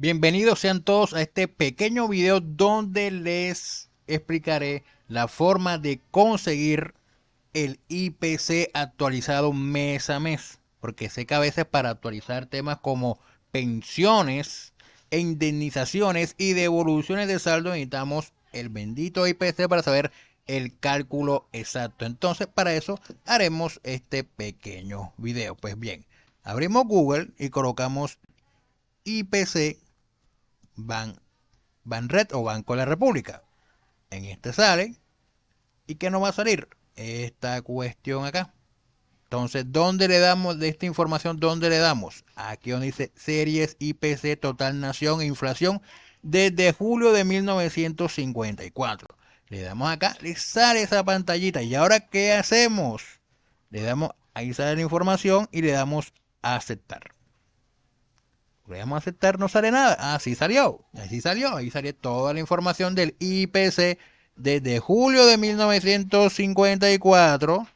Bienvenidos sean todos a este pequeño video donde les explicaré la forma de conseguir el IPC actualizado mes a mes. Porque sé que a veces para actualizar temas como pensiones, indemnizaciones y devoluciones de saldo necesitamos el bendito IPC para saber el cálculo exacto. Entonces para eso haremos este pequeño video. Pues bien, abrimos Google y colocamos IPC Ban, Banred o Banco de la República. En este sale. ¿Y qué nos va a salir? Esta cuestión acá. Entonces, ¿dónde le damos de esta información? ¿Dónde le damos? Aquí donde dice series IPC Total Nación e Inflación desde julio de 1954. Le damos acá, le sale esa pantallita. ¿Y ahora qué hacemos? Le damos, ahí sale la información y le damos a aceptar a aceptar, no sale nada. Ah, sí salió. Así salió. Ahí salió toda la información del IPC desde julio de 1954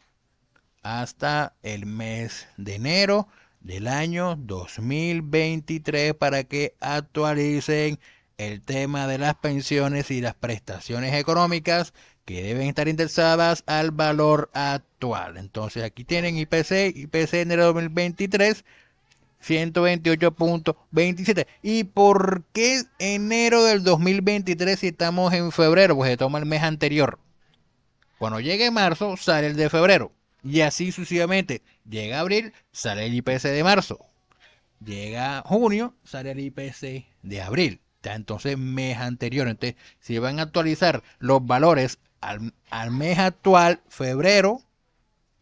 hasta el mes de enero del año 2023 para que actualicen el tema de las pensiones y las prestaciones económicas que deben estar indexadas al valor actual. Entonces aquí tienen IPC, IPC enero 2023 128.27. ¿Y por qué enero del 2023 si estamos en febrero? Pues se toma el mes anterior. Cuando llegue marzo, sale el de febrero. Y así sucesivamente. Llega abril, sale el IPC de marzo. Llega junio, sale el IPC de abril. Entonces, mes anterior. Entonces, si van a actualizar los valores al, al mes actual, febrero,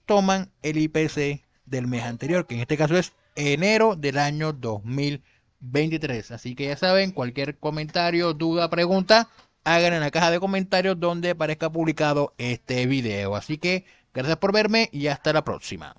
toman el IPC del mes anterior, que en este caso es enero del año 2023. Así que ya saben, cualquier comentario, duda, pregunta, hagan en la caja de comentarios donde aparezca publicado este video. Así que gracias por verme y hasta la próxima.